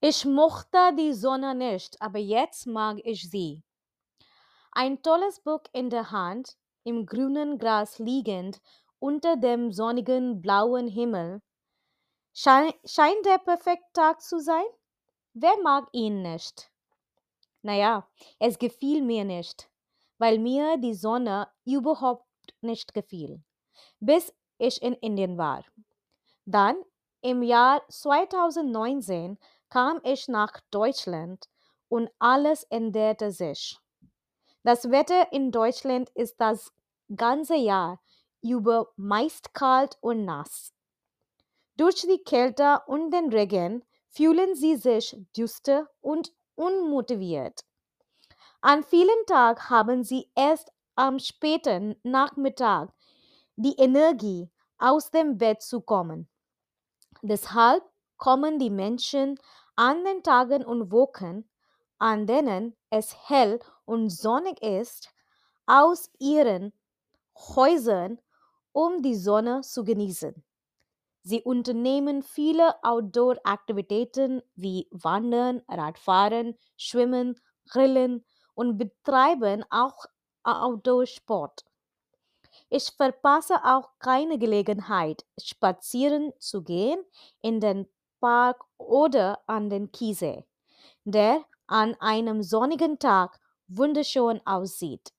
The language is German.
Ich mochte die Sonne nicht, aber jetzt mag ich sie. Ein tolles Buch in der Hand, im grünen Gras liegend, unter dem sonnigen blauen Himmel. Schei- Scheint der perfekte Tag zu sein? Wer mag ihn nicht? Naja, es gefiel mir nicht, weil mir die Sonne überhaupt nicht gefiel, bis ich in Indien war. Dann, im Jahr 2019, kam ich nach Deutschland und alles änderte sich. Das Wetter in Deutschland ist das ganze Jahr über meist kalt und nass. Durch die Kälte und den Regen fühlen sie sich düster und unmotiviert. An vielen Tagen haben sie erst am späten Nachmittag die Energie, aus dem Bett zu kommen. Deshalb kommen die Menschen an den Tagen und Wochen, an denen es hell und sonnig ist, aus ihren Häusern, um die Sonne zu genießen. Sie unternehmen viele Outdoor-Aktivitäten wie Wandern, Radfahren, Schwimmen, Grillen und betreiben auch Outdoor-Sport. Ich verpasse auch keine Gelegenheit, spazieren zu gehen in den Park oder an den Chiemsee, der an einem sonnigen Tag wunderschön aussieht.